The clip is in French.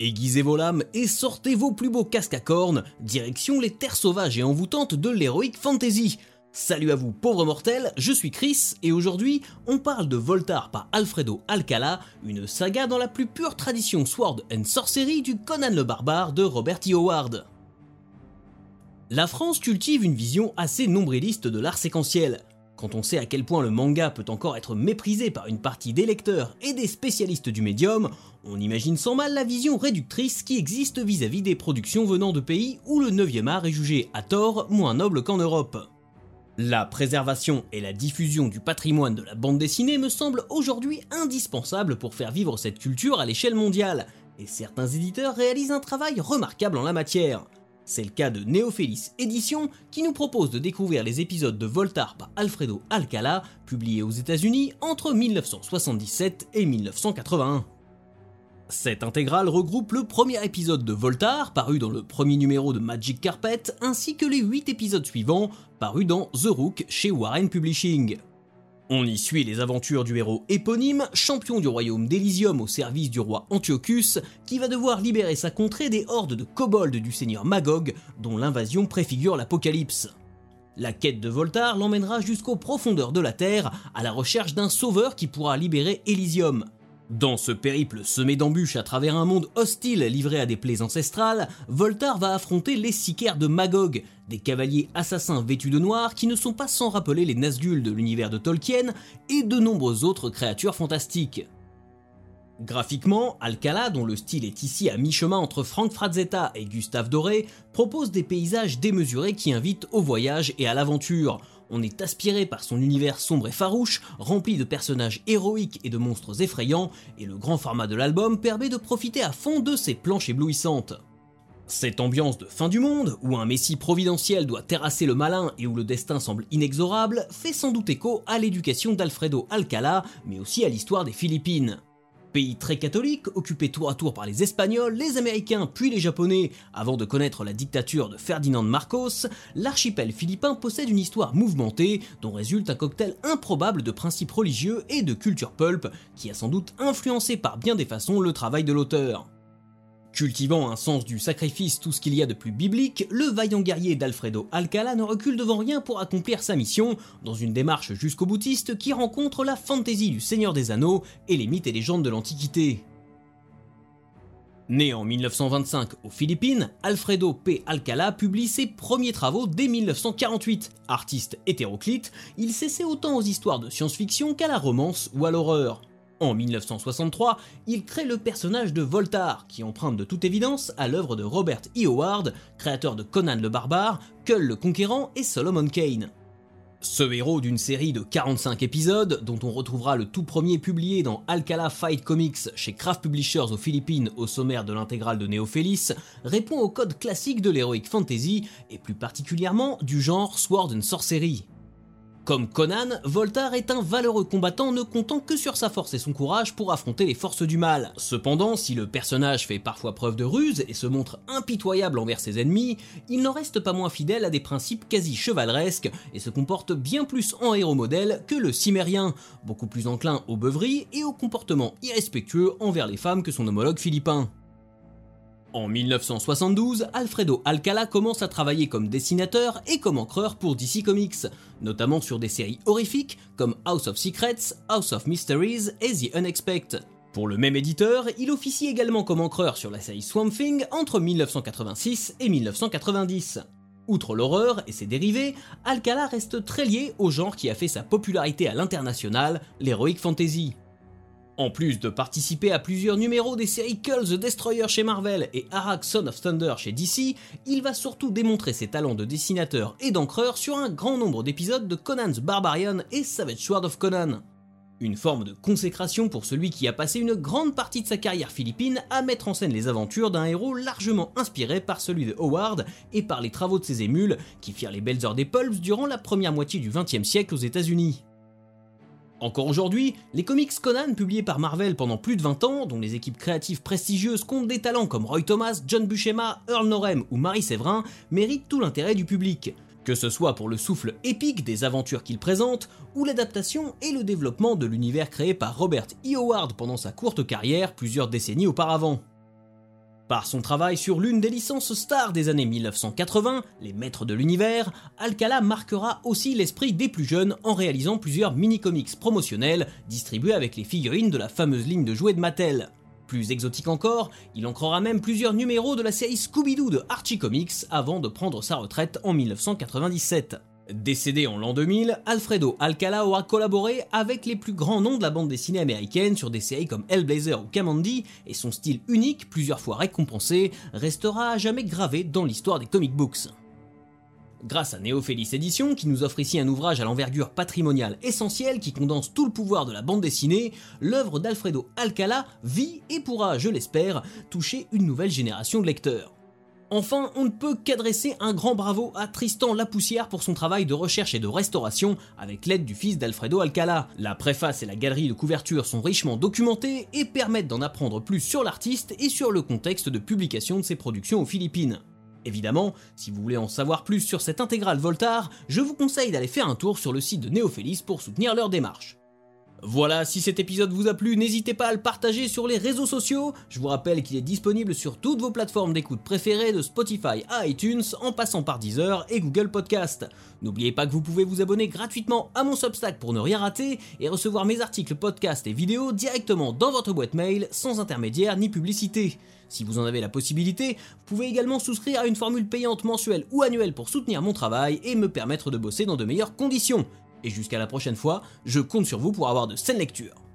Aiguisez vos lames et sortez vos plus beaux casques à cornes, direction les terres sauvages et envoûtantes de l'Heroic Fantasy. Salut à vous pauvres mortels, je suis Chris et aujourd'hui on parle de Voltar par Alfredo Alcala, une saga dans la plus pure tradition Sword and Sorcery du Conan le Barbare de Robert E. Howard. La France cultive une vision assez nombriliste de l'art séquentiel. Quand on sait à quel point le manga peut encore être méprisé par une partie des lecteurs et des spécialistes du médium, on imagine sans mal la vision réductrice qui existe vis-à-vis des productions venant de pays où le 9e art est jugé à tort moins noble qu'en Europe. La préservation et la diffusion du patrimoine de la bande dessinée me semblent aujourd'hui indispensables pour faire vivre cette culture à l'échelle mondiale, et certains éditeurs réalisent un travail remarquable en la matière. C'est le cas de Neophélis Édition qui nous propose de découvrir les épisodes de Voltar par Alfredo Alcala, publiés aux États-Unis entre 1977 et 1981. Cette intégrale regroupe le premier épisode de Voltar, paru dans le premier numéro de Magic Carpet, ainsi que les 8 épisodes suivants, parus dans The Rook chez Warren Publishing. On y suit les aventures du héros éponyme, champion du royaume d'Elysium au service du roi Antiochus, qui va devoir libérer sa contrée des hordes de kobolds du seigneur Magog, dont l'invasion préfigure l'apocalypse. La quête de Voltar l'emmènera jusqu'aux profondeurs de la Terre, à la recherche d'un sauveur qui pourra libérer Elysium. Dans ce périple semé d'embûches à travers un monde hostile livré à des plaies ancestrales, Voltar va affronter les Sicaires de Magog, des cavaliers assassins vêtus de noir qui ne sont pas sans rappeler les Nazgûl de l'univers de Tolkien et de nombreuses autres créatures fantastiques. Graphiquement, Alcala, dont le style est ici à mi-chemin entre Frank Frazetta et Gustave Doré, propose des paysages démesurés qui invitent au voyage et à l'aventure, on est aspiré par son univers sombre et farouche, rempli de personnages héroïques et de monstres effrayants, et le grand format de l'album permet de profiter à fond de ces planches éblouissantes. Cette ambiance de fin du monde, où un messie providentiel doit terrasser le malin et où le destin semble inexorable, fait sans doute écho à l'éducation d'Alfredo Alcala, mais aussi à l'histoire des Philippines. Pays très catholique, occupé tour à tour par les Espagnols, les Américains puis les Japonais, avant de connaître la dictature de Ferdinand Marcos, l'archipel philippin possède une histoire mouvementée dont résulte un cocktail improbable de principes religieux et de culture pulp qui a sans doute influencé par bien des façons le travail de l'auteur. Cultivant un sens du sacrifice tout ce qu'il y a de plus biblique, le vaillant guerrier d'Alfredo Alcala ne recule devant rien pour accomplir sa mission, dans une démarche jusqu'au boutiste qui rencontre la fantaisie du Seigneur des Anneaux et les mythes et légendes de l'Antiquité. Né en 1925 aux Philippines, Alfredo P. Alcala publie ses premiers travaux dès 1948. Artiste hétéroclite, il s'essaie autant aux histoires de science-fiction qu'à la romance ou à l'horreur. En 1963, il crée le personnage de Voltar, qui emprunte de toute évidence à l'œuvre de Robert E. Howard, créateur de Conan le Barbare, Kull le Conquérant et Solomon Kane. Ce héros d'une série de 45 épisodes, dont on retrouvera le tout premier publié dans Alcala Fight Comics chez Craft Publishers aux Philippines au sommaire de l'intégrale de Neophélis, répond au code classique de l'heroic fantasy, et plus particulièrement du genre Sword and Sorcery. Comme Conan, Voltar est un valeureux combattant ne comptant que sur sa force et son courage pour affronter les forces du mal. Cependant, si le personnage fait parfois preuve de ruse et se montre impitoyable envers ses ennemis, il n'en reste pas moins fidèle à des principes quasi chevaleresques et se comporte bien plus en héros modèle que le cimérien, beaucoup plus enclin aux beuveries et au comportement irrespectueux envers les femmes que son homologue philippin. En 1972, Alfredo Alcala commence à travailler comme dessinateur et comme encreur pour DC Comics, notamment sur des séries horrifiques comme House of Secrets, House of Mysteries et The Unexpected. Pour le même éditeur, il officie également comme encreur sur la série Swamp Thing entre 1986 et 1990. Outre l'horreur et ses dérivés, Alcala reste très lié au genre qui a fait sa popularité à l'international, l'heroic fantasy. En plus de participer à plusieurs numéros des séries Cull the Destroyer chez Marvel et Arak Son of Thunder chez DC, il va surtout démontrer ses talents de dessinateur et d'encreur sur un grand nombre d'épisodes de Conan's Barbarian et Savage Sword of Conan. Une forme de consécration pour celui qui a passé une grande partie de sa carrière philippine à mettre en scène les aventures d'un héros largement inspiré par celui de Howard et par les travaux de ses émules qui firent les belles heures des pulps durant la première moitié du XXe siècle aux États-Unis. Encore aujourd'hui, les comics Conan publiés par Marvel pendant plus de 20 ans, dont les équipes créatives prestigieuses comptent des talents comme Roy Thomas, John Buscema, Earl Norem ou Marie Séverin, méritent tout l'intérêt du public. Que ce soit pour le souffle épique des aventures qu'ils présentent, ou l'adaptation et le développement de l'univers créé par Robert E. Howard pendant sa courte carrière plusieurs décennies auparavant. Par son travail sur l'une des licences stars des années 1980, Les Maîtres de l'Univers, Alcala marquera aussi l'esprit des plus jeunes en réalisant plusieurs mini-comics promotionnels distribués avec les figurines de la fameuse ligne de jouets de Mattel. Plus exotique encore, il ancrera même plusieurs numéros de la série Scooby-Doo de Archie Comics avant de prendre sa retraite en 1997. Décédé en l'an 2000, Alfredo Alcala aura collaboré avec les plus grands noms de la bande dessinée américaine sur des séries comme Hellblazer ou Kamandi, et son style unique, plusieurs fois récompensé, restera à jamais gravé dans l'histoire des comic books. Grâce à Néophélis Édition, qui nous offre ici un ouvrage à l'envergure patrimoniale essentielle qui condense tout le pouvoir de la bande dessinée, l'œuvre d'Alfredo Alcala vit et pourra, je l'espère, toucher une nouvelle génération de lecteurs. Enfin, on ne peut qu'adresser un grand bravo à Tristan Lapoussière pour son travail de recherche et de restauration avec l'aide du fils d'Alfredo Alcala. La préface et la galerie de couverture sont richement documentées et permettent d'en apprendre plus sur l'artiste et sur le contexte de publication de ses productions aux Philippines. Évidemment, si vous voulez en savoir plus sur cette intégrale Voltar, je vous conseille d'aller faire un tour sur le site de Néophélis pour soutenir leur démarche. Voilà, si cet épisode vous a plu, n'hésitez pas à le partager sur les réseaux sociaux. Je vous rappelle qu'il est disponible sur toutes vos plateformes d'écoute préférées de Spotify à iTunes en passant par Deezer et Google Podcast. N'oubliez pas que vous pouvez vous abonner gratuitement à mon Substack pour ne rien rater et recevoir mes articles, podcasts et vidéos directement dans votre boîte mail sans intermédiaire ni publicité. Si vous en avez la possibilité, vous pouvez également souscrire à une formule payante mensuelle ou annuelle pour soutenir mon travail et me permettre de bosser dans de meilleures conditions. Et jusqu'à la prochaine fois, je compte sur vous pour avoir de saines lectures.